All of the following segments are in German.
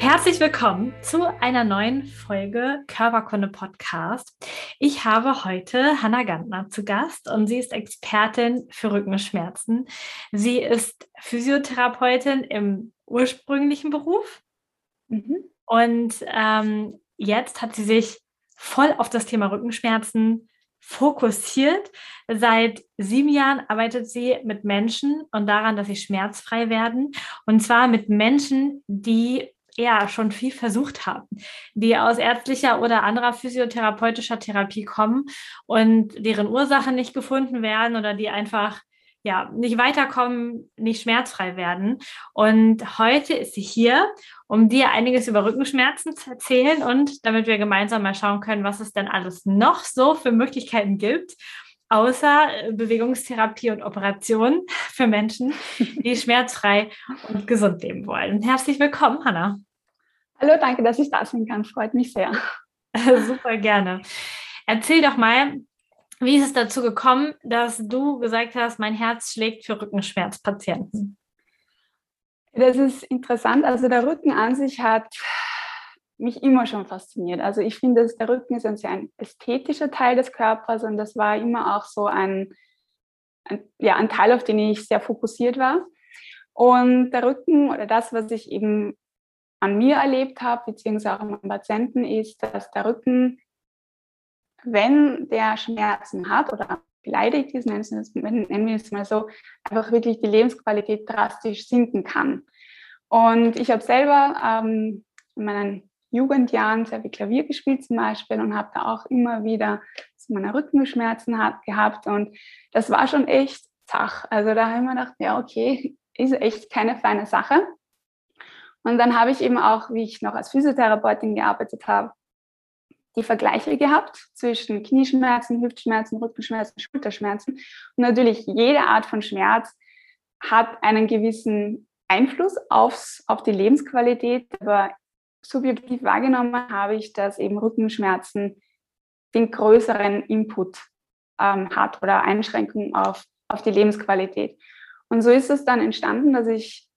Herzlich willkommen zu einer neuen Folge Körperkunde Podcast. Ich habe heute Hanna Gantner zu Gast und sie ist Expertin für Rückenschmerzen. Sie ist Physiotherapeutin im ursprünglichen Beruf mhm. und ähm, jetzt hat sie sich voll auf das Thema Rückenschmerzen fokussiert. Seit sieben Jahren arbeitet sie mit Menschen und daran, dass sie schmerzfrei werden. Und zwar mit Menschen, die ja schon viel versucht haben, die aus ärztlicher oder anderer physiotherapeutischer Therapie kommen und deren Ursachen nicht gefunden werden oder die einfach ja, nicht weiterkommen, nicht schmerzfrei werden. Und heute ist sie hier, um dir einiges über Rückenschmerzen zu erzählen und damit wir gemeinsam mal schauen können, was es denn alles noch so für Möglichkeiten gibt, außer Bewegungstherapie und Operation für Menschen, die schmerzfrei und gesund leben wollen. Herzlich willkommen, Hanna. Hallo, danke, dass ich da sein kann. Freut mich sehr. Super gerne. Erzähl doch mal, wie ist es dazu gekommen, dass du gesagt hast, mein Herz schlägt für Rückenschmerzpatienten? Das ist interessant. Also der Rücken an sich hat mich immer schon fasziniert. Also ich finde, der Rücken ist ein sehr ästhetischer Teil des Körpers und das war immer auch so ein, ein, ja, ein Teil, auf den ich sehr fokussiert war. Und der Rücken oder das, was ich eben an mir erlebt habe, beziehungsweise auch an Patienten, ist, dass der Rücken, wenn der Schmerzen hat oder beleidigt ist, nennen wir es mal so, einfach wirklich die Lebensqualität drastisch sinken kann. Und ich habe selber ähm, in meinen Jugendjahren sehr viel Klavier gespielt zum Beispiel und habe da auch immer wieder so meine Rückenschmerzen hat, gehabt und das war schon echt zach. Also da habe ich mir gedacht, ja okay, ist echt keine feine Sache. Und dann habe ich eben auch, wie ich noch als Physiotherapeutin gearbeitet habe, die Vergleiche gehabt zwischen Knieschmerzen, Hüftschmerzen, Rückenschmerzen, Schulterschmerzen. Und natürlich jede Art von Schmerz hat einen gewissen Einfluss aufs, auf die Lebensqualität. Aber subjektiv wahrgenommen habe ich, dass eben Rückenschmerzen den größeren Input ähm, hat oder Einschränkungen auf, auf die Lebensqualität. Und so ist es dann entstanden, dass ich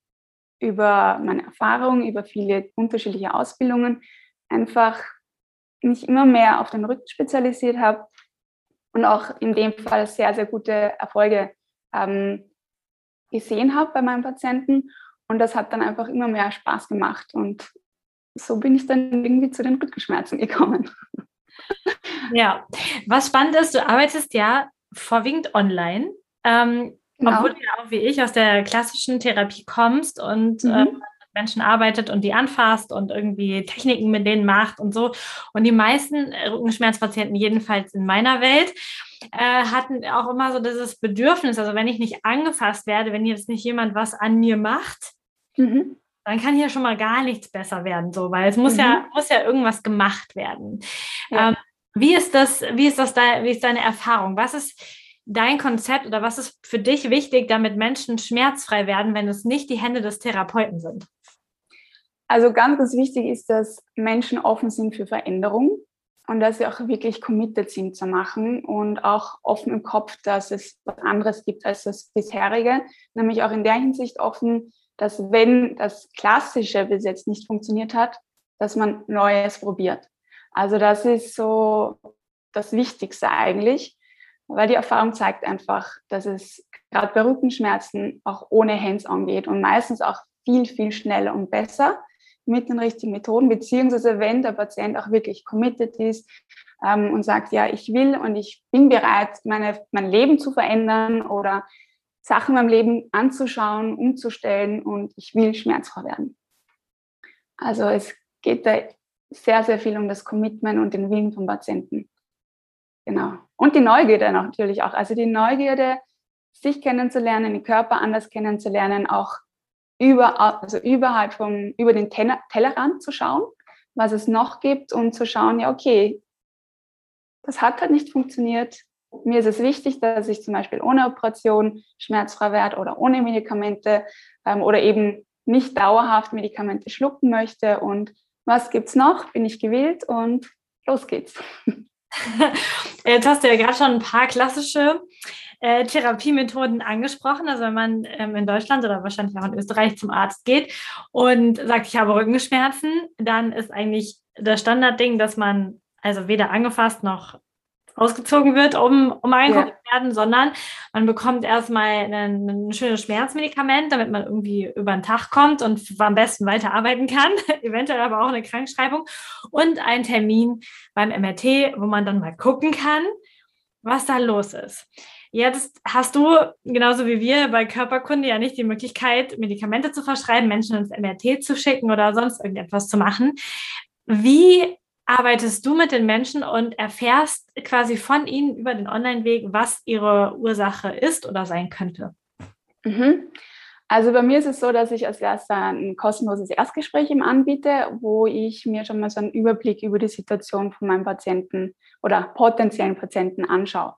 über meine Erfahrungen, über viele unterschiedliche Ausbildungen einfach mich immer mehr auf den Rücken spezialisiert habe und auch in dem Fall sehr, sehr gute Erfolge ähm, gesehen habe bei meinen Patienten. Und das hat dann einfach immer mehr Spaß gemacht. Und so bin ich dann irgendwie zu den Rückenschmerzen gekommen. Ja, was spannend ist, du arbeitest ja vorwiegend online. Ähm, Genau. Obwohl du ja auch wie ich aus der klassischen Therapie kommst und mhm. äh, Menschen arbeitet und die anfasst und irgendwie Techniken mit denen macht und so. Und die meisten Rückenschmerzpatienten, jedenfalls in meiner Welt, äh, hatten auch immer so dieses Bedürfnis, also wenn ich nicht angefasst werde, wenn jetzt nicht jemand was an mir macht, mhm. dann kann hier schon mal gar nichts besser werden, so, weil es muss mhm. ja, muss ja irgendwas gemacht werden. Ja. Ähm, wie ist das, wie ist das da, wie ist deine Erfahrung? Was ist, dein Konzept oder was ist für dich wichtig, damit Menschen schmerzfrei werden, wenn es nicht die Hände des Therapeuten sind? Also ganz, ganz wichtig ist, dass Menschen offen sind für Veränderung und dass sie auch wirklich committed sind zu machen und auch offen im Kopf, dass es was anderes gibt als das bisherige, nämlich auch in der Hinsicht offen, dass wenn das Klassische bis jetzt nicht funktioniert hat, dass man Neues probiert. Also das ist so das Wichtigste eigentlich weil die Erfahrung zeigt einfach, dass es gerade bei Rückenschmerzen auch ohne Hands-on geht und meistens auch viel, viel schneller und besser mit den richtigen Methoden, beziehungsweise wenn der Patient auch wirklich committed ist ähm, und sagt, ja, ich will und ich bin bereit, meine, mein Leben zu verändern oder Sachen in meinem Leben anzuschauen, umzustellen und ich will schmerzfrei werden. Also es geht da sehr, sehr viel um das Commitment und den Willen vom Patienten. Genau. Und die Neugierde natürlich auch. Also die Neugierde, sich kennenzulernen, den Körper anders kennenzulernen, auch über, also überhalb vom, über den Tellerrand zu schauen, was es noch gibt und zu schauen, ja, okay, das hat halt nicht funktioniert. Mir ist es wichtig, dass ich zum Beispiel ohne Operation schmerzfrei werde oder ohne Medikamente ähm, oder eben nicht dauerhaft Medikamente schlucken möchte. Und was gibt's noch? Bin ich gewillt und los geht's. Jetzt hast du ja gerade schon ein paar klassische äh, Therapiemethoden angesprochen. Also wenn man ähm, in Deutschland oder wahrscheinlich auch in Österreich zum Arzt geht und sagt, ich habe Rückenschmerzen, dann ist eigentlich das Standardding, dass man also weder angefasst noch ausgezogen wird, um, um angeguckt ja. werden, sondern man bekommt erstmal ein, ein schönes Schmerzmedikament, damit man irgendwie über den Tag kommt und am besten weiterarbeiten kann, eventuell aber auch eine Krankschreibung und einen Termin beim MRT, wo man dann mal gucken kann, was da los ist. Jetzt hast du, genauso wie wir bei Körperkunde, ja nicht die Möglichkeit, Medikamente zu verschreiben, Menschen ins MRT zu schicken oder sonst irgendetwas zu machen. Wie arbeitest du mit den Menschen und erfährst quasi von ihnen über den Online-Weg, was ihre Ursache ist oder sein könnte? Mhm. Also bei mir ist es so, dass ich als erster ein kostenloses Erstgespräch im anbiete, wo ich mir schon mal so einen Überblick über die Situation von meinem Patienten oder potenziellen Patienten anschaue.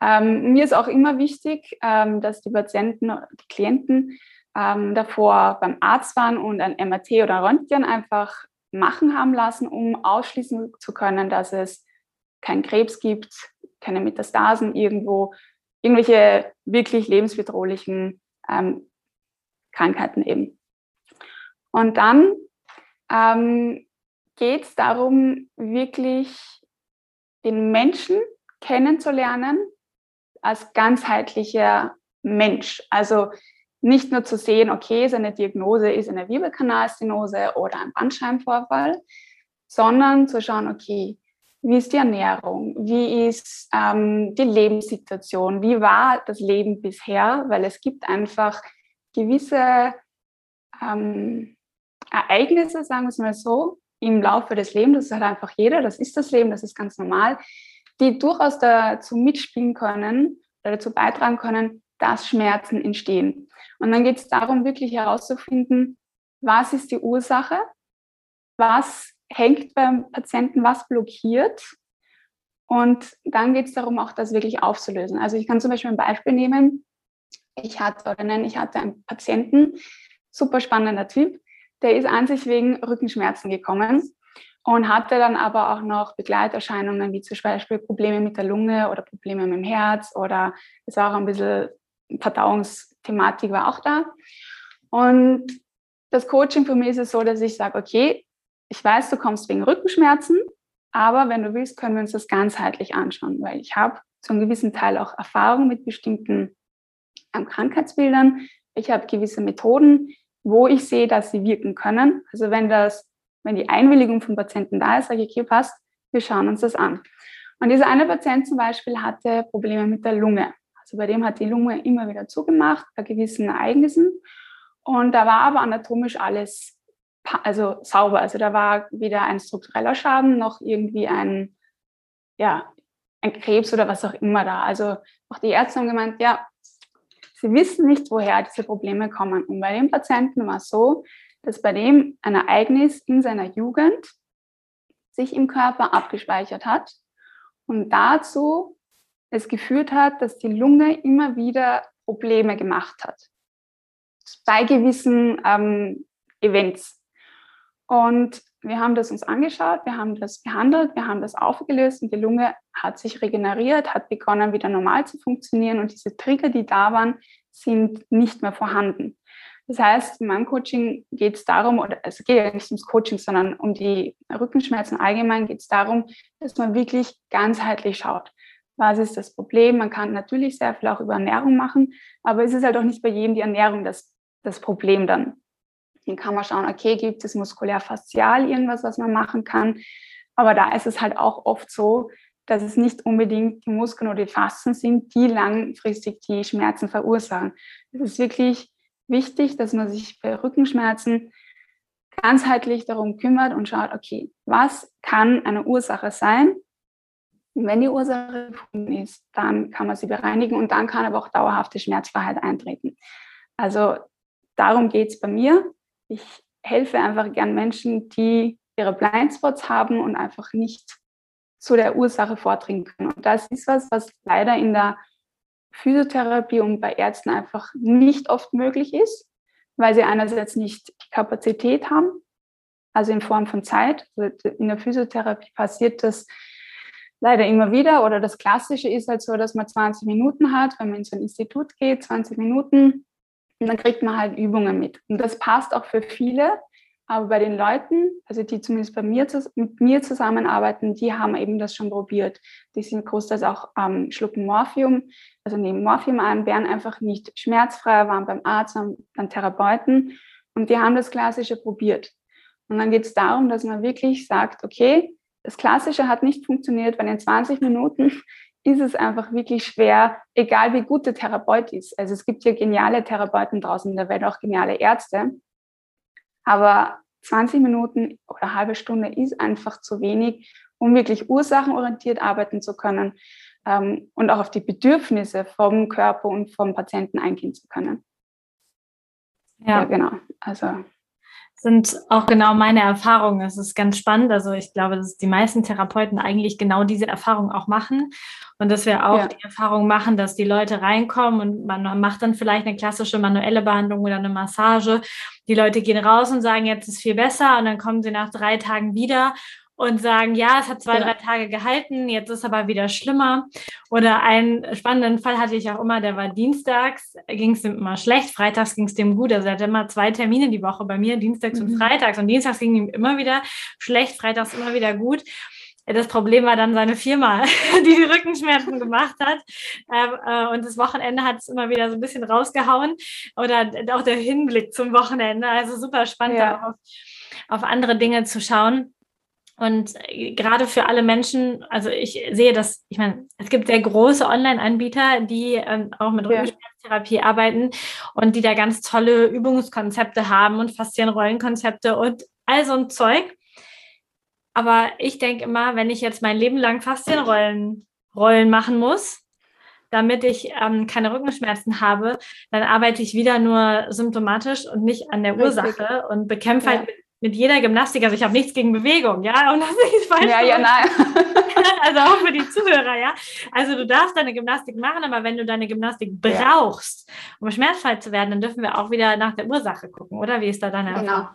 Ähm, mir ist auch immer wichtig, ähm, dass die Patienten die Klienten ähm, davor beim Arzt waren und ein MRT oder Röntgen einfach machen haben lassen, um ausschließen zu können, dass es keinen Krebs gibt, keine Metastasen irgendwo, irgendwelche wirklich lebensbedrohlichen ähm, Krankheiten eben. Und dann ähm, geht es darum, wirklich den Menschen kennenzulernen als ganzheitlicher Mensch. Also nicht nur zu sehen, okay, seine Diagnose ist eine Wirbelkanalstenose oder ein Bandscheibenvorfall, sondern zu schauen, okay, wie ist die Ernährung, wie ist ähm, die Lebenssituation, wie war das Leben bisher, weil es gibt einfach gewisse ähm, Ereignisse, sagen wir es mal so, im Laufe des Lebens, das hat einfach jeder, das ist das Leben, das ist ganz normal, die durchaus dazu mitspielen können oder dazu beitragen können, dass Schmerzen entstehen. Und dann geht es darum, wirklich herauszufinden, was ist die Ursache, was hängt beim Patienten, was blockiert. Und dann geht es darum, auch das wirklich aufzulösen. Also ich kann zum Beispiel ein Beispiel nehmen. Ich hatte, oder nein, ich hatte einen Patienten, super spannender Typ, der ist an sich wegen Rückenschmerzen gekommen und hatte dann aber auch noch Begleiterscheinungen wie zum Beispiel Probleme mit der Lunge oder Probleme mit dem Herz oder es war auch ein bisschen Verdauungsthematik war auch da. Und das Coaching für mich ist es so, dass ich sage, okay, ich weiß, du kommst wegen Rückenschmerzen, aber wenn du willst, können wir uns das ganzheitlich anschauen, weil ich habe zu einem gewissen Teil auch Erfahrung mit bestimmten ähm, Krankheitsbildern. Ich habe gewisse Methoden, wo ich sehe, dass sie wirken können. Also wenn das wenn die Einwilligung vom Patienten da ist, sage ich, okay, passt, wir schauen uns das an. Und dieser eine Patient zum Beispiel hatte Probleme mit der Lunge. Also bei dem hat die Lunge immer wieder zugemacht bei gewissen Ereignissen. Und da war aber anatomisch alles also sauber. Also da war weder ein struktureller Schaden noch irgendwie ein, ja, ein Krebs oder was auch immer da. Also auch die Ärzte haben gemeint, ja, sie wissen nicht, woher diese Probleme kommen. Und bei dem Patienten war es so, dass bei dem ein Ereignis in seiner Jugend sich im Körper abgespeichert hat und dazu es geführt hat, dass die Lunge immer wieder Probleme gemacht hat bei gewissen ähm, Events. Und wir haben das uns angeschaut, wir haben das behandelt, wir haben das aufgelöst und die Lunge hat sich regeneriert, hat begonnen wieder normal zu funktionieren und diese Trigger, die da waren, sind nicht mehr vorhanden. Das heißt, in meinem Coaching geht es darum, oder es geht ja nicht ums Coaching, sondern um die Rückenschmerzen allgemein geht es darum, dass man wirklich ganzheitlich schaut. Was ist das Problem? Man kann natürlich sehr viel auch über Ernährung machen, aber es ist halt auch nicht bei jedem die Ernährung das, das Problem dann. Dann kann man schauen, okay, gibt es muskulär-faszial irgendwas, was man machen kann? Aber da ist es halt auch oft so, dass es nicht unbedingt die Muskeln oder die Faszen sind, die langfristig die Schmerzen verursachen. Es ist wirklich wichtig, dass man sich bei Rückenschmerzen ganzheitlich darum kümmert und schaut, okay, was kann eine Ursache sein. Wenn die Ursache gefunden ist, dann kann man sie bereinigen und dann kann aber auch dauerhafte Schmerzfreiheit eintreten. Also darum geht es bei mir. Ich helfe einfach gern Menschen, die ihre Blindspots haben und einfach nicht zu der Ursache vordringen können. Und das ist was, was leider in der Physiotherapie und bei Ärzten einfach nicht oft möglich ist, weil sie einerseits nicht die Kapazität haben, also in Form von Zeit. Also in der Physiotherapie passiert das leider immer wieder oder das Klassische ist halt so, dass man 20 Minuten hat, wenn man in so ein Institut geht, 20 Minuten und dann kriegt man halt Übungen mit. Und das passt auch für viele, aber bei den Leuten, also die zumindest bei mir mit mir zusammenarbeiten, die haben eben das schon probiert. Die sind großteils auch ähm, schlucken Morphium, also nehmen Morphium an, wären einfach nicht schmerzfrei, waren beim Arzt, waren beim Therapeuten und die haben das Klassische probiert. Und dann geht es darum, dass man wirklich sagt, okay, das Klassische hat nicht funktioniert, weil in 20 Minuten ist es einfach wirklich schwer, egal wie gut der Therapeut ist. Also es gibt ja geniale Therapeuten draußen in der Welt, auch geniale Ärzte. Aber 20 Minuten oder eine halbe Stunde ist einfach zu wenig, um wirklich ursachenorientiert arbeiten zu können ähm, und auch auf die Bedürfnisse vom Körper und vom Patienten eingehen zu können. Ja, ja genau. Also sind auch genau meine Erfahrungen. Es ist ganz spannend. Also ich glaube, dass die meisten Therapeuten eigentlich genau diese Erfahrung auch machen und dass wir auch ja. die Erfahrung machen, dass die Leute reinkommen und man macht dann vielleicht eine klassische manuelle Behandlung oder eine Massage. Die Leute gehen raus und sagen, jetzt ist viel besser und dann kommen sie nach drei Tagen wieder und sagen, ja, es hat zwei, ja. drei Tage gehalten, jetzt ist aber wieder schlimmer. Oder einen spannenden Fall hatte ich auch immer, der war dienstags, ging es ihm immer schlecht, freitags ging es dem gut. Also er hatte immer zwei Termine die Woche bei mir, dienstags mhm. und freitags. Und dienstags ging ihm immer wieder schlecht, freitags immer wieder gut. Das Problem war dann seine Firma, die die Rückenschmerzen gemacht hat. Ähm, äh, und das Wochenende hat es immer wieder so ein bisschen rausgehauen. Oder auch der Hinblick zum Wochenende. Also super spannend, ja. auf, auf andere Dinge zu schauen. Und äh, gerade für alle Menschen, also ich sehe das, ich meine, es gibt sehr große Online-Anbieter, die ähm, auch mit Rückenschmerztherapie arbeiten und die da ganz tolle Übungskonzepte haben und Faszienrollenkonzepte und all so ein Zeug. Aber ich denke immer, wenn ich jetzt mein Leben lang Faszienrollen Rollen machen muss, damit ich ähm, keine Rückenschmerzen habe, dann arbeite ich wieder nur symptomatisch und nicht an der Ursache und bekämpfe halt ja. halt mit mit jeder Gymnastik, also ich habe nichts gegen Bewegung, ja, und das ist falsch. Ja, ja, nein. also auch für die Zuhörer, ja. Also du darfst deine Gymnastik machen, aber wenn du deine Gymnastik brauchst, um schmerzfrei zu werden, dann dürfen wir auch wieder nach der Ursache gucken, oder? Wie ist da deine genau. Erfahrung?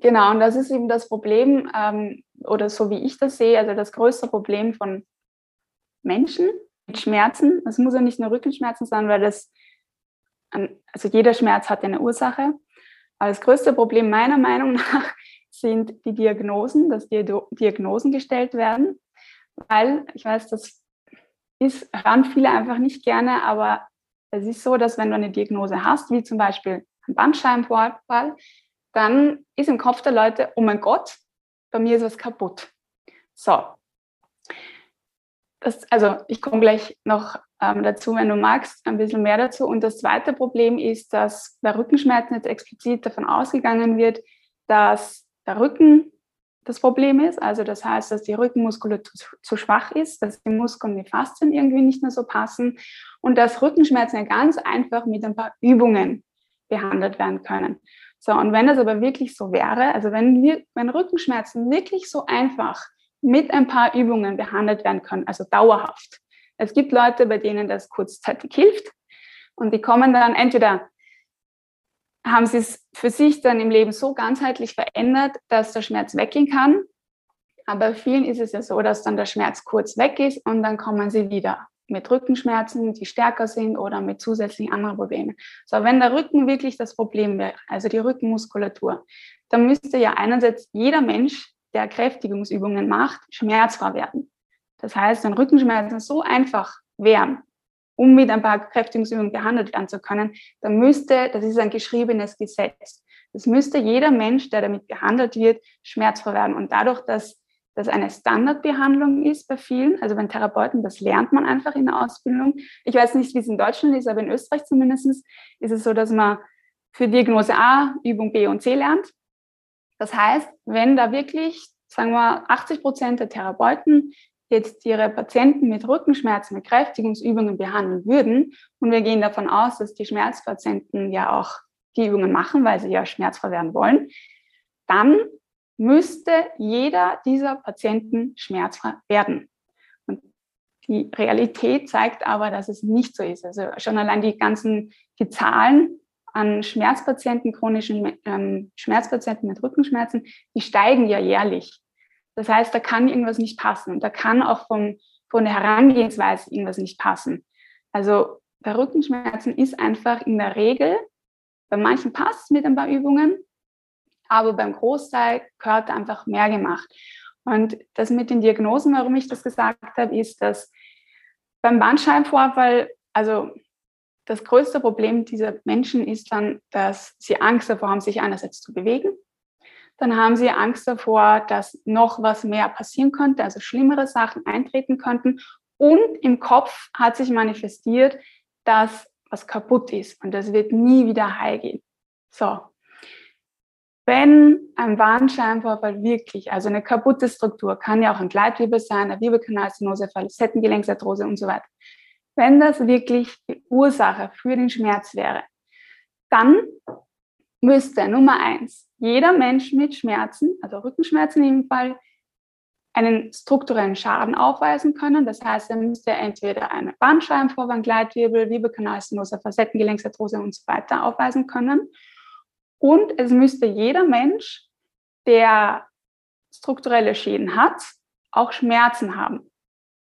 Genau, und das ist eben das Problem, ähm, oder so wie ich das sehe, also das größte Problem von Menschen mit Schmerzen. Es muss ja nicht nur Rückenschmerzen sein, weil das, also jeder Schmerz hat eine Ursache. Das größte Problem meiner Meinung nach sind die Diagnosen, dass die Diagnosen gestellt werden, weil ich weiß, das ist, hören viele einfach nicht gerne, aber es ist so, dass wenn du eine Diagnose hast, wie zum Beispiel ein Bandscheibenvorfall, dann ist im Kopf der Leute, oh mein Gott, bei mir ist was kaputt. So. Das, also ich komme gleich noch ähm, dazu, wenn du magst, ein bisschen mehr dazu. Und das zweite Problem ist, dass bei Rückenschmerzen jetzt explizit davon ausgegangen wird, dass der Rücken das Problem ist. Also das heißt, dass die Rückenmuskulatur zu, zu schwach ist, dass die Muskeln, die Faszien irgendwie nicht mehr so passen und dass Rückenschmerzen ja ganz einfach mit ein paar Übungen behandelt werden können. So, und wenn das aber wirklich so wäre, also wenn, wir, wenn Rückenschmerzen wirklich so einfach mit ein paar Übungen behandelt werden können, also dauerhaft, es gibt Leute, bei denen das kurzzeitig hilft und die kommen dann entweder haben sie es für sich dann im Leben so ganzheitlich verändert, dass der Schmerz weggehen kann. Aber vielen ist es ja so, dass dann der Schmerz kurz weg ist und dann kommen sie wieder mit Rückenschmerzen, die stärker sind oder mit zusätzlichen anderen Problemen. So, wenn der Rücken wirklich das Problem wäre, also die Rückenmuskulatur, dann müsste ja einerseits jeder Mensch, der Kräftigungsübungen macht, schmerzfrei werden. Das heißt, wenn Rückenschmerzen so einfach wären, um mit ein paar Kräftigungsübungen behandelt werden zu können, dann müsste, das ist ein geschriebenes Gesetz, das müsste jeder Mensch, der damit behandelt wird, schmerzfrei werden. Und dadurch, dass das eine Standardbehandlung ist bei vielen, also bei Therapeuten, das lernt man einfach in der Ausbildung. Ich weiß nicht, wie es in Deutschland ist, aber in Österreich zumindest ist es so, dass man für Diagnose A Übung B und C lernt. Das heißt, wenn da wirklich sagen wir 80 Prozent der Therapeuten jetzt ihre Patienten mit Rückenschmerzen, mit Kräftigungsübungen behandeln würden, und wir gehen davon aus, dass die Schmerzpatienten ja auch die Übungen machen, weil sie ja schmerzfrei werden wollen, dann müsste jeder dieser Patienten schmerzfrei werden. Und die Realität zeigt aber, dass es nicht so ist. Also schon allein die ganzen die Zahlen an Schmerzpatienten, chronischen ähm, Schmerzpatienten mit Rückenschmerzen, die steigen ja jährlich. Das heißt, da kann irgendwas nicht passen und da kann auch vom, von der Herangehensweise irgendwas nicht passen. Also bei Rückenschmerzen ist einfach in der Regel, bei manchen passt es mit ein paar Übungen, aber beim Großteil gehört einfach mehr gemacht. Und das mit den Diagnosen, warum ich das gesagt habe, ist, dass beim Bandscheibenvorfall, also das größte Problem dieser Menschen ist dann, dass sie Angst davor haben, sich einerseits zu bewegen dann haben sie Angst davor, dass noch was mehr passieren könnte, also schlimmere Sachen eintreten könnten. Und im Kopf hat sich manifestiert, dass was kaputt ist und das wird nie wieder heil gehen. So. Wenn ein Bandscheibenvorfall wirklich, also eine kaputte Struktur, kann ja auch ein Gleitwirbel sein, eine Wirbelkanalstenose, Facettengelenksarthrose und so weiter. Wenn das wirklich die Ursache für den Schmerz wäre, dann müsste Nummer eins jeder Mensch mit Schmerzen, also Rückenschmerzen dem Fall, einen strukturellen Schaden aufweisen können. Das heißt, er müsste entweder eine Bandscheibenvorwand, Gleitwirbel, Wirbelkanalstenose, Facettengelenksarthrose und so weiter aufweisen können. Und es müsste jeder Mensch, der strukturelle Schäden hat, auch Schmerzen haben.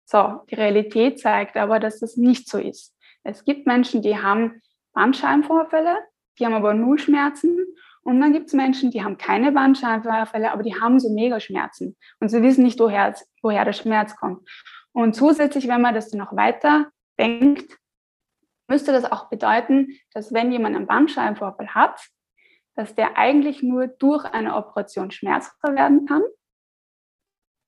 So, die Realität zeigt aber, dass das nicht so ist. Es gibt Menschen, die haben Bandscheibenvorfälle, die haben aber null Schmerzen und dann gibt es Menschen, die haben keine Bandscheibenvorfälle, aber die haben so Mega-Schmerzen und sie wissen nicht, woher, woher der Schmerz kommt. Und zusätzlich, wenn man das noch weiter denkt, müsste das auch bedeuten, dass wenn jemand einen Bandscheibenvorfall hat, dass der eigentlich nur durch eine Operation schmerzfrei werden kann.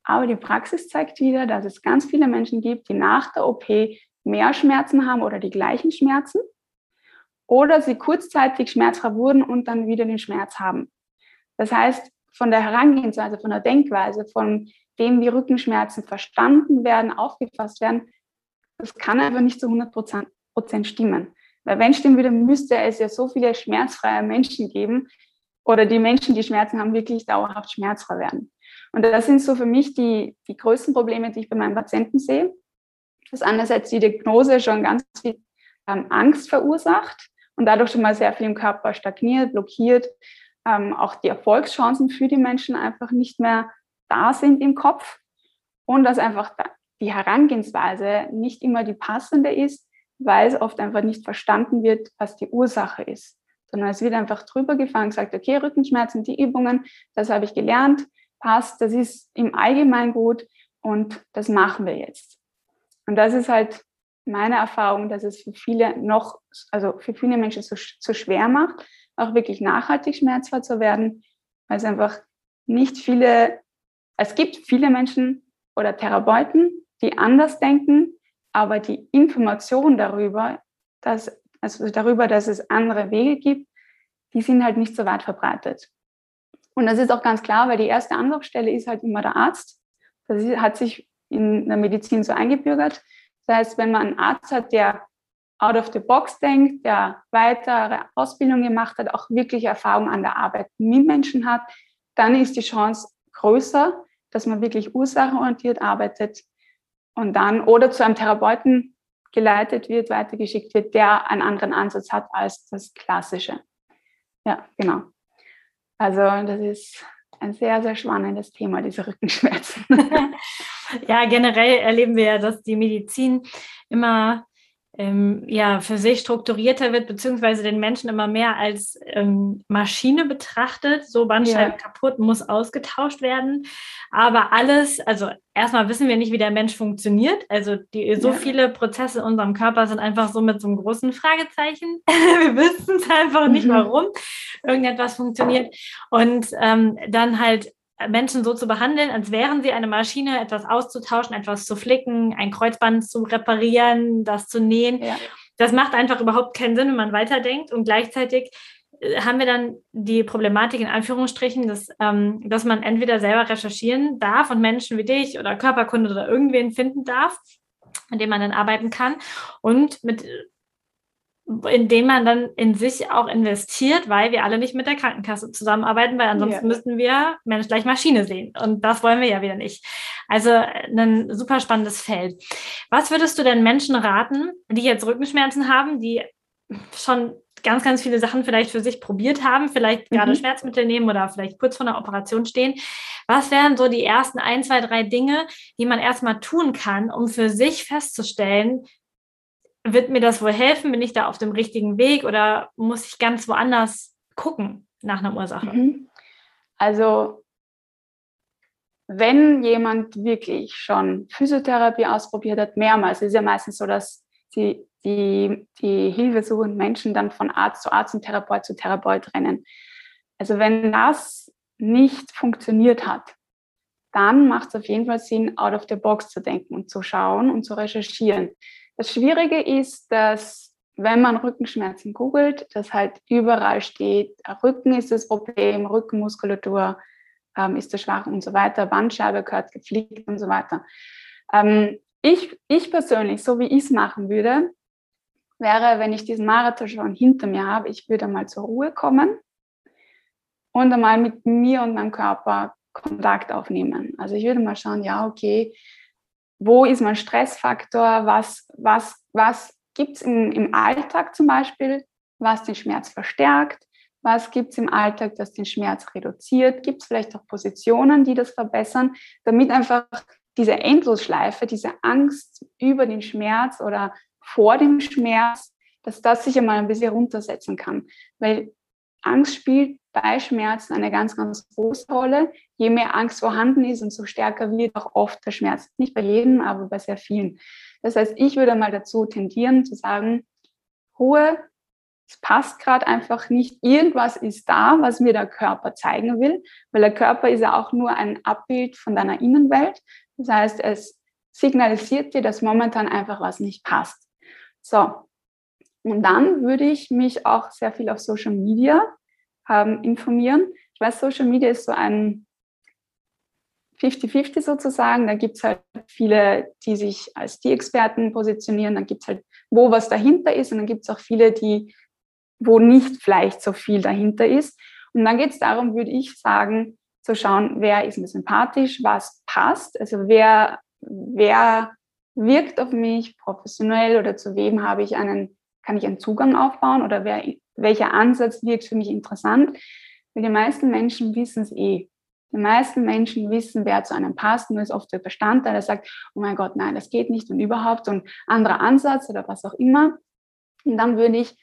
Aber die Praxis zeigt wieder, dass es ganz viele Menschen gibt, die nach der OP mehr Schmerzen haben oder die gleichen Schmerzen oder sie kurzzeitig schmerzfrei wurden und dann wieder den Schmerz haben. Das heißt, von der Herangehensweise, von der Denkweise, von dem, wie Rückenschmerzen verstanden werden, aufgefasst werden, das kann einfach nicht zu 100 Prozent stimmen. Weil wenn stimmen würde, müsste es ja so viele schmerzfreie Menschen geben oder die Menschen, die Schmerzen haben, wirklich dauerhaft schmerzfrei werden. Und das sind so für mich die, die größten Probleme, die ich bei meinen Patienten sehe. Dass einerseits die Diagnose schon ganz viel ähm, Angst verursacht, und dadurch schon mal sehr viel im Körper stagniert, blockiert, ähm, auch die Erfolgschancen für die Menschen einfach nicht mehr da sind im Kopf und dass einfach die Herangehensweise nicht immer die passende ist, weil es oft einfach nicht verstanden wird, was die Ursache ist, sondern es wird einfach drüber gefangen, sagt, okay, Rückenschmerzen, die Übungen, das habe ich gelernt, passt, das ist im Allgemeinen gut und das machen wir jetzt. Und das ist halt meine Erfahrung, dass es für viele noch, also für viele Menschen zu, zu schwer macht, auch wirklich nachhaltig schmerzfrei zu werden, weil es einfach nicht viele, es gibt viele Menschen oder Therapeuten, die anders denken, aber die Information darüber, dass, also darüber, dass es andere Wege gibt, die sind halt nicht so weit verbreitet. Und das ist auch ganz klar, weil die erste Anlaufstelle ist halt immer der Arzt. Das hat sich in der Medizin so eingebürgert. Das heißt, wenn man einen Arzt hat, der out of the box denkt, der weitere Ausbildung gemacht hat, auch wirklich Erfahrung an der Arbeit mit Menschen hat, dann ist die Chance größer, dass man wirklich ursachenorientiert arbeitet und dann oder zu einem Therapeuten geleitet wird, weitergeschickt wird, der einen anderen Ansatz hat als das klassische. Ja, genau. Also das ist ein sehr, sehr spannendes Thema, diese Rückenschmerzen. ja, generell erleben wir ja, dass die Medizin immer ähm, ja, für sich strukturierter wird, beziehungsweise den Menschen immer mehr als ähm, Maschine betrachtet. So Bandscheiben ja. kaputt, muss ausgetauscht werden. Aber alles, also erstmal wissen wir nicht, wie der Mensch funktioniert. Also die, so ja. viele Prozesse in unserem Körper sind einfach so mit so einem großen Fragezeichen. wir wissen es einfach nicht, mhm. warum irgendetwas funktioniert. Und ähm, dann halt Menschen so zu behandeln, als wären sie eine Maschine, etwas auszutauschen, etwas zu flicken, ein Kreuzband zu reparieren, das zu nähen. Ja. Das macht einfach überhaupt keinen Sinn, wenn man weiterdenkt. Und gleichzeitig äh, haben wir dann die Problematik in Anführungsstrichen, dass, ähm, dass man entweder selber recherchieren darf und Menschen wie dich oder Körperkunde oder irgendwen finden darf, an dem man dann arbeiten kann und mit in den man dann in sich auch investiert, weil wir alle nicht mit der Krankenkasse zusammenarbeiten, weil ansonsten ja. müssten wir Mensch gleich Maschine sehen. Und das wollen wir ja wieder nicht. Also ein super spannendes Feld. Was würdest du denn Menschen raten, die jetzt Rückenschmerzen haben, die schon ganz, ganz viele Sachen vielleicht für sich probiert haben, vielleicht mhm. gerade Schmerzmittel nehmen oder vielleicht kurz vor einer Operation stehen. Was wären so die ersten ein, zwei, drei Dinge, die man erstmal tun kann, um für sich festzustellen, wird mir das wohl helfen? Bin ich da auf dem richtigen Weg oder muss ich ganz woanders gucken nach einer Ursache? Mhm. Also, wenn jemand wirklich schon Physiotherapie ausprobiert hat, mehrmals, ist ja meistens so, dass die, die, die hilfesuchenden Menschen dann von Arzt zu Arzt und Therapeut zu Therapeut rennen. Also, wenn das nicht funktioniert hat, dann macht es auf jeden Fall Sinn, out of the box zu denken und zu schauen und zu recherchieren. Das Schwierige ist, dass wenn man Rückenschmerzen googelt, dass halt überall steht, Rücken ist das Problem, Rückenmuskulatur ähm, ist der schwach und so weiter, Bandscheibe gehört gepflegt und so weiter. Ähm, ich, ich persönlich, so wie ich es machen würde, wäre, wenn ich diesen Marathon schon hinter mir habe, ich würde mal zur Ruhe kommen und einmal mit mir und meinem Körper Kontakt aufnehmen. Also ich würde mal schauen, ja, okay, wo ist mein Stressfaktor, was, was, was gibt es im, Alltag zum Beispiel, was den Schmerz verstärkt, was gibt es im Alltag, das den Schmerz reduziert, gibt es vielleicht auch Positionen, die das verbessern, damit einfach diese Endlosschleife, diese Angst über den Schmerz oder vor dem Schmerz, dass das sich einmal ein bisschen runtersetzen kann. Weil Angst spielt bei Schmerzen eine ganz, ganz große Rolle. Je mehr Angst vorhanden ist, umso stärker wird auch oft der Schmerz. Nicht bei jedem, aber bei sehr vielen. Das heißt, ich würde mal dazu tendieren zu sagen, Ruhe, es passt gerade einfach nicht. Irgendwas ist da, was mir der Körper zeigen will, weil der Körper ist ja auch nur ein Abbild von deiner Innenwelt. Das heißt, es signalisiert dir, dass momentan einfach was nicht passt. So. Und dann würde ich mich auch sehr viel auf Social Media ähm, informieren. Ich weiß, Social Media ist so ein 50-50 sozusagen. Da gibt es halt viele, die sich als die Experten positionieren. Dann gibt es halt, wo was dahinter ist. Und dann gibt es auch viele, die, wo nicht vielleicht so viel dahinter ist. Und dann geht es darum, würde ich sagen, zu schauen, wer ist mir sympathisch, was passt. Also wer, wer wirkt auf mich professionell oder zu wem habe ich einen, kann ich einen Zugang aufbauen oder wer welcher Ansatz wirkt für mich interessant. Weil die meisten Menschen wissen es eh. Die meisten Menschen wissen, wer zu einem passt. Nur ist oft der Verstand, der sagt, oh mein Gott, nein, das geht nicht und überhaupt und anderer Ansatz oder was auch immer. Und dann würde ich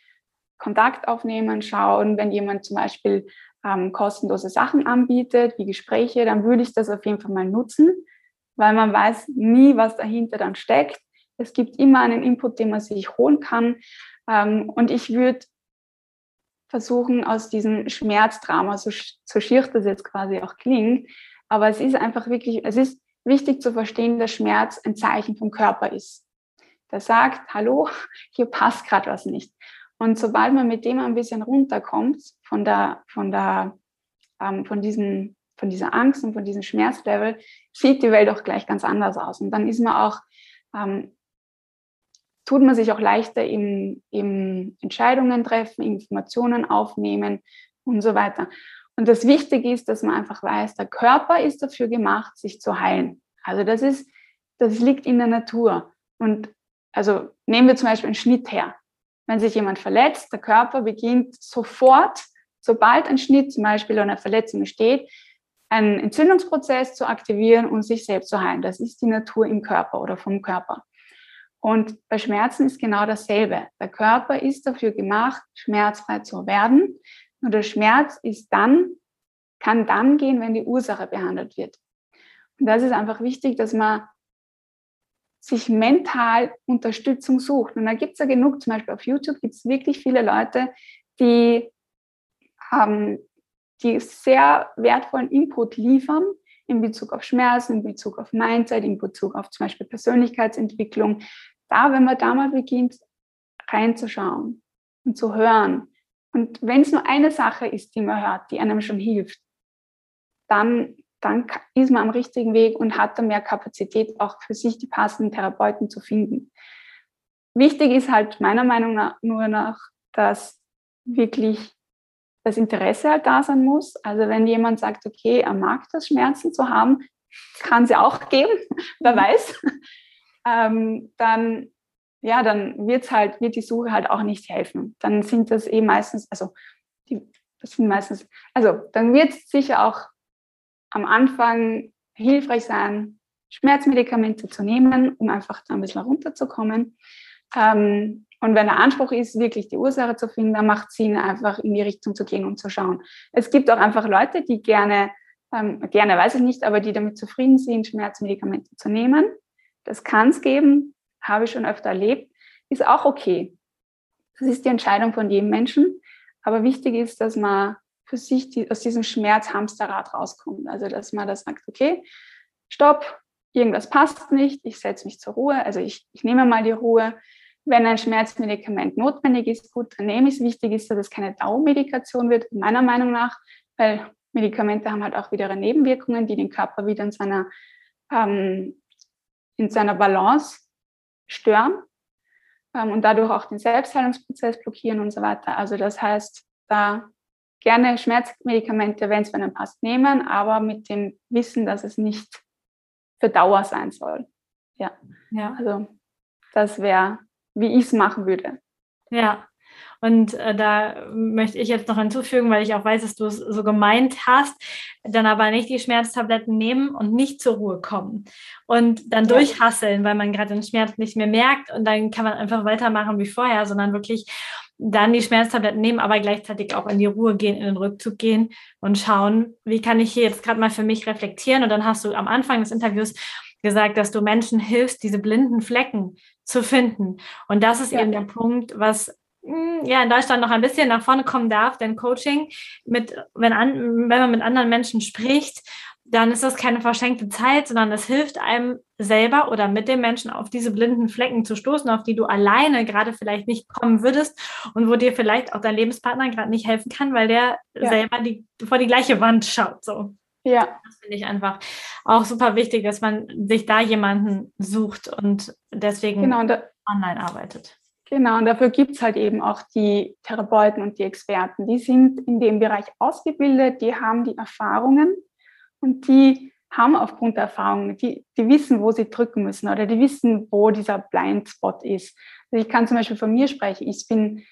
Kontakt aufnehmen, schauen, wenn jemand zum Beispiel ähm, kostenlose Sachen anbietet, wie Gespräche, dann würde ich das auf jeden Fall mal nutzen, weil man weiß nie, was dahinter dann steckt. Es gibt immer einen Input, den man sich holen kann. Ähm, und ich würde versuchen, aus diesem Schmerzdrama, so, so schier das jetzt quasi auch klingt, aber es ist einfach wirklich, es ist wichtig zu verstehen, dass Schmerz ein Zeichen vom Körper ist. Der sagt, hallo, hier passt gerade was nicht. Und sobald man mit dem ein bisschen runterkommt von der, von der, ähm, von diesem, von dieser Angst und von diesem Schmerzlevel, sieht die Welt auch gleich ganz anders aus. Und dann ist man auch ähm, tut man sich auch leichter im, im Entscheidungen treffen, Informationen aufnehmen und so weiter. Und das Wichtige ist, dass man einfach weiß, der Körper ist dafür gemacht, sich zu heilen. Also das ist, das liegt in der Natur. Und also nehmen wir zum Beispiel einen Schnitt her. Wenn sich jemand verletzt, der Körper beginnt sofort, sobald ein Schnitt zum Beispiel oder eine Verletzung steht, einen Entzündungsprozess zu aktivieren und sich selbst zu heilen. Das ist die Natur im Körper oder vom Körper. Und bei Schmerzen ist genau dasselbe. Der Körper ist dafür gemacht, schmerzfrei zu werden. Nur der Schmerz ist dann, kann dann gehen, wenn die Ursache behandelt wird. Und das ist einfach wichtig, dass man sich mental Unterstützung sucht. Und da gibt es ja genug, zum Beispiel auf YouTube gibt es wirklich viele Leute, die, ähm, die sehr wertvollen Input liefern in Bezug auf Schmerzen, in Bezug auf Mindset, in Bezug auf zum Beispiel Persönlichkeitsentwicklung, da, wenn man da mal beginnt, reinzuschauen und zu hören, Und wenn es nur eine Sache ist, die man hört, die einem schon hilft, dann, dann ist man am richtigen Weg und hat dann mehr Kapazität, auch für sich die passenden Therapeuten zu finden. Wichtig ist halt meiner Meinung nach nur noch, dass wirklich das Interesse halt da sein muss. Also wenn jemand sagt, okay, er mag das, Schmerzen zu haben, kann sie auch geben, wer mhm. weiß, ähm, dann ja, dann wird's halt, wird die Suche halt auch nicht helfen. Dann sind das eh meistens, also die, das sind meistens, also dann wird es sicher auch am Anfang hilfreich sein, Schmerzmedikamente zu nehmen, um einfach da ein bisschen runterzukommen. Ähm, und wenn der Anspruch ist, wirklich die Ursache zu finden, dann macht es Sinn, einfach in die Richtung zu gehen und zu schauen. Es gibt auch einfach Leute, die gerne, ähm, gerne weiß ich nicht, aber die damit zufrieden sind, Schmerzmedikamente zu nehmen. Das kann es geben habe ich schon öfter erlebt, ist auch okay. Das ist die Entscheidung von jedem Menschen. Aber wichtig ist, dass man für sich die, aus diesem Schmerzhamsterrad rauskommt. Also, dass man das sagt, okay, stopp, irgendwas passt nicht, ich setze mich zur Ruhe, also ich, ich nehme mal die Ruhe. Wenn ein Schmerzmedikament notwendig ist, gut, dann nehme ich es. Wichtig ist, dass es keine Dauermedikation wird, meiner Meinung nach, weil Medikamente haben halt auch wieder Nebenwirkungen, die den Körper wieder in seiner, ähm, in seiner Balance stören ähm, und dadurch auch den Selbstheilungsprozess blockieren und so weiter. Also das heißt, da gerne Schmerzmedikamente, wenn es bei einem passt, nehmen, aber mit dem Wissen, dass es nicht für Dauer sein soll. Ja, ja. also das wäre, wie ich es machen würde. Ja, und äh, da möchte ich jetzt noch hinzufügen, weil ich auch weiß, dass du es so gemeint hast, dann aber nicht die Schmerztabletten nehmen und nicht zur Ruhe kommen und dann ja. durchhasseln, weil man gerade den Schmerz nicht mehr merkt und dann kann man einfach weitermachen wie vorher, sondern wirklich dann die Schmerztabletten nehmen, aber gleichzeitig auch in die Ruhe gehen, in den Rückzug gehen und schauen, wie kann ich hier jetzt gerade mal für mich reflektieren. Und dann hast du am Anfang des Interviews gesagt, dass du Menschen hilfst, diese blinden Flecken zu finden. Und das ist ja. eben der Punkt, was ja, in Deutschland noch ein bisschen nach vorne kommen darf, denn Coaching, mit, wenn, an, wenn man mit anderen Menschen spricht, dann ist das keine verschenkte Zeit, sondern es hilft einem selber oder mit dem Menschen auf diese blinden Flecken zu stoßen, auf die du alleine gerade vielleicht nicht kommen würdest und wo dir vielleicht auch dein Lebenspartner gerade nicht helfen kann, weil der ja. selber die, vor die gleiche Wand schaut. So. Ja. Das finde ich einfach auch super wichtig, dass man sich da jemanden sucht und deswegen genau, da, online arbeitet. Genau, und dafür gibt es halt eben auch die Therapeuten und die Experten. Die sind in dem Bereich ausgebildet, die haben die Erfahrungen und die haben aufgrund der Erfahrungen, die, die wissen, wo sie drücken müssen oder die wissen, wo dieser Blindspot ist. Also ich kann zum Beispiel von mir sprechen. Ich bin,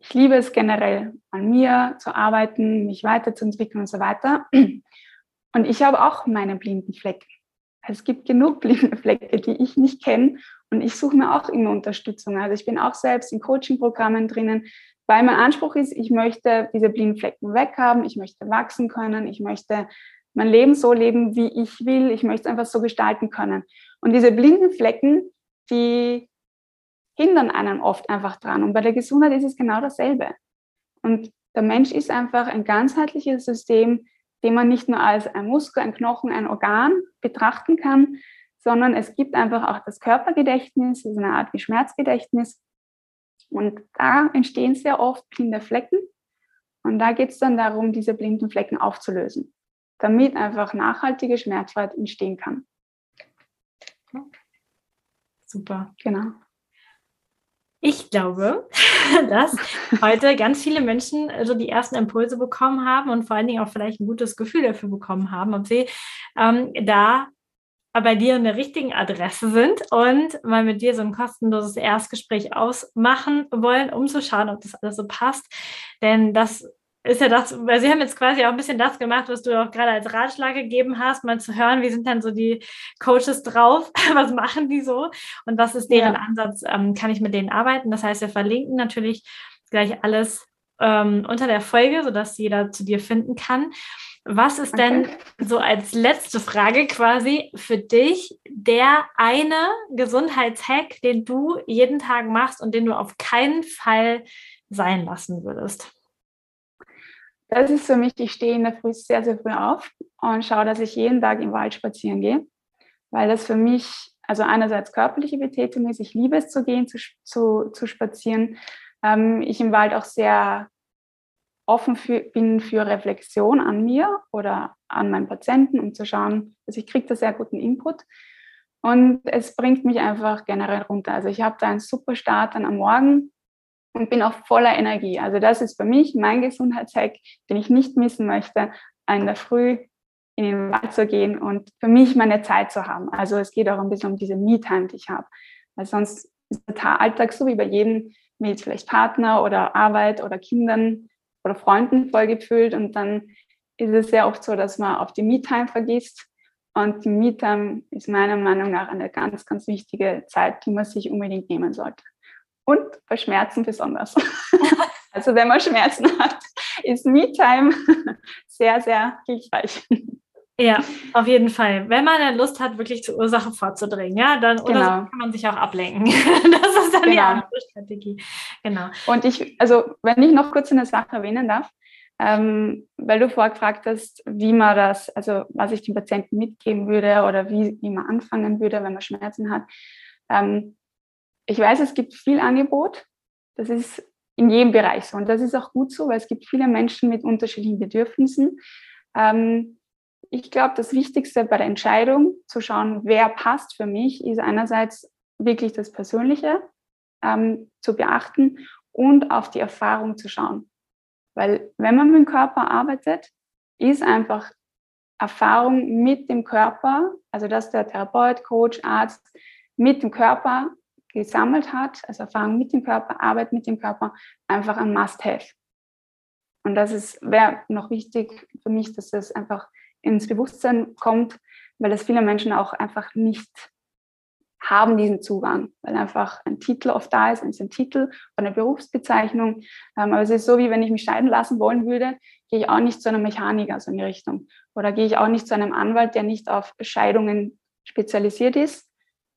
ich liebe es generell, an mir zu arbeiten, mich weiterzuentwickeln und so weiter. Und ich habe auch meine blinden Flecken. Es gibt genug blinde Flecke, die ich nicht kenne und ich suche mir auch immer Unterstützung. Also ich bin auch selbst in Coaching-Programmen drinnen, weil mein Anspruch ist, ich möchte diese blinden Flecken weghaben, ich möchte wachsen können, ich möchte mein Leben so leben, wie ich will, ich möchte es einfach so gestalten können. Und diese blinden Flecken, die hindern einen oft einfach dran. Und bei der Gesundheit ist es genau dasselbe. Und der Mensch ist einfach ein ganzheitliches System, den man nicht nur als ein Muskel, ein Knochen, ein Organ betrachten kann, sondern es gibt einfach auch das Körpergedächtnis, das ist eine Art wie Schmerzgedächtnis. Und da entstehen sehr oft blinde Flecken. Und da geht es dann darum, diese blinden Flecken aufzulösen, damit einfach nachhaltige Schmerzfreiheit entstehen kann. Super. Genau. Ich glaube, dass heute ganz viele Menschen so die ersten Impulse bekommen haben und vor allen Dingen auch vielleicht ein gutes Gefühl dafür bekommen haben, ob sie ähm, da bei dir in der richtigen Adresse sind und mal mit dir so ein kostenloses Erstgespräch ausmachen wollen, um zu schauen, ob das alles so passt. Denn das ist ja das, weil sie haben jetzt quasi auch ein bisschen das gemacht, was du auch gerade als Ratschlag gegeben hast, mal zu hören, wie sind dann so die Coaches drauf, was machen die so und was ist deren ja. Ansatz, ähm, kann ich mit denen arbeiten. Das heißt, wir verlinken natürlich gleich alles ähm, unter der Folge, sodass jeder zu dir finden kann. Was ist okay. denn so als letzte Frage quasi für dich der eine Gesundheitshack, den du jeden Tag machst und den du auf keinen Fall sein lassen würdest? Das ist für mich, ich stehe in der Früh sehr, sehr früh auf und schaue, dass ich jeden Tag im Wald spazieren gehe, weil das für mich, also einerseits körperliche Betätigung ist, ich liebe es zu gehen, zu, zu, zu spazieren. Ähm, ich im Wald auch sehr offen für, bin für Reflexion an mir oder an meinen Patienten, um zu schauen, also ich kriege da sehr guten Input. Und es bringt mich einfach generell runter. Also ich habe da einen super Start dann am Morgen und bin auch voller Energie. Also das ist für mich mein Gesundheitshack, den ich nicht missen möchte, in der Früh in den Wald zu gehen und für mich meine Zeit zu haben. Also es geht auch ein bisschen um diese Me-Time, die ich habe. Weil sonst ist der Alltag so wie bei jedem mit vielleicht Partner oder Arbeit oder Kindern oder Freunden vollgefüllt und dann ist es sehr oft so, dass man auf die Me-Time vergisst und die Me-Time ist meiner Meinung nach eine ganz, ganz wichtige Zeit, die man sich unbedingt nehmen sollte. Und bei Schmerzen besonders. also wenn man Schmerzen hat, ist Me-Time sehr, sehr hilfreich. Ja, auf jeden Fall. Wenn man Lust hat, wirklich zur Ursache vorzudringen, ja, dann oder genau. so kann man sich auch ablenken. das ist dann genau. die andere Strategie. Genau. Und ich, also wenn ich noch kurz eine Sache erwähnen darf, ähm, weil du vorgefragt hast, wie man das, also was ich den Patienten mitgeben würde oder wie, wie man anfangen würde, wenn man Schmerzen hat. Ähm, ich weiß, es gibt viel Angebot. Das ist in jedem Bereich so. Und das ist auch gut so, weil es gibt viele Menschen mit unterschiedlichen Bedürfnissen. Ähm, ich glaube, das Wichtigste bei der Entscheidung zu schauen, wer passt für mich, ist einerseits wirklich das Persönliche ähm, zu beachten und auf die Erfahrung zu schauen. Weil wenn man mit dem Körper arbeitet, ist einfach Erfahrung mit dem Körper, also dass der Therapeut, Coach, Arzt mit dem Körper gesammelt hat, also Erfahrung mit dem Körper, Arbeit mit dem Körper, einfach ein Must-Have. Und das wäre noch wichtig für mich, dass das einfach ins Bewusstsein kommt, weil das viele Menschen auch einfach nicht haben diesen Zugang, weil einfach ein Titel oft da ist, ein Titel oder eine Berufsbezeichnung. Ähm, aber es ist so, wie wenn ich mich scheiden lassen wollen würde, gehe ich auch nicht zu einem Mechaniker so in die Richtung. Oder gehe ich auch nicht zu einem Anwalt, der nicht auf Scheidungen spezialisiert ist,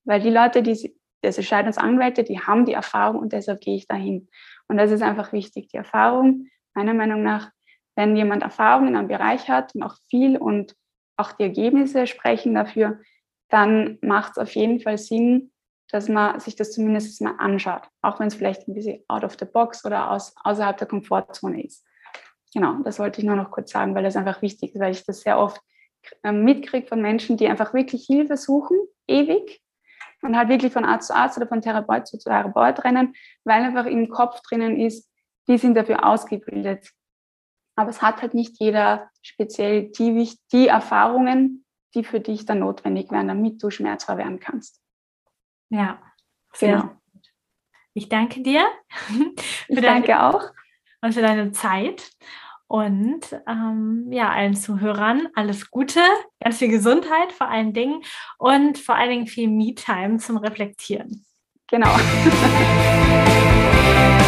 weil die Leute, die diese Scheidungsanwälte, die haben die Erfahrung und deshalb gehe ich dahin. Und das ist einfach wichtig. Die Erfahrung, meiner Meinung nach, wenn jemand Erfahrung in einem Bereich hat und auch viel und auch die Ergebnisse sprechen dafür, dann macht es auf jeden Fall Sinn, dass man sich das zumindest mal anschaut, auch wenn es vielleicht ein bisschen out of the box oder aus, außerhalb der Komfortzone ist. Genau, das wollte ich nur noch kurz sagen, weil das einfach wichtig ist, weil ich das sehr oft ähm, mitkriege von Menschen, die einfach wirklich Hilfe suchen, ewig, und halt wirklich von Arzt zu Arzt oder von Therapeut zu Therapeut rennen, weil einfach im Kopf drinnen ist, die sind dafür ausgebildet, aber es hat halt nicht jeder speziell die, die Erfahrungen, die für dich dann notwendig wären, damit du schmerzfrei werden kannst. Ja, sehr genau. gut. Ich danke dir. ich danke auch. Und für deine Zeit. Und ähm, ja, allen Zuhörern alles Gute, ganz viel Gesundheit vor allen Dingen und vor allen Dingen viel Me-Time zum Reflektieren. Genau.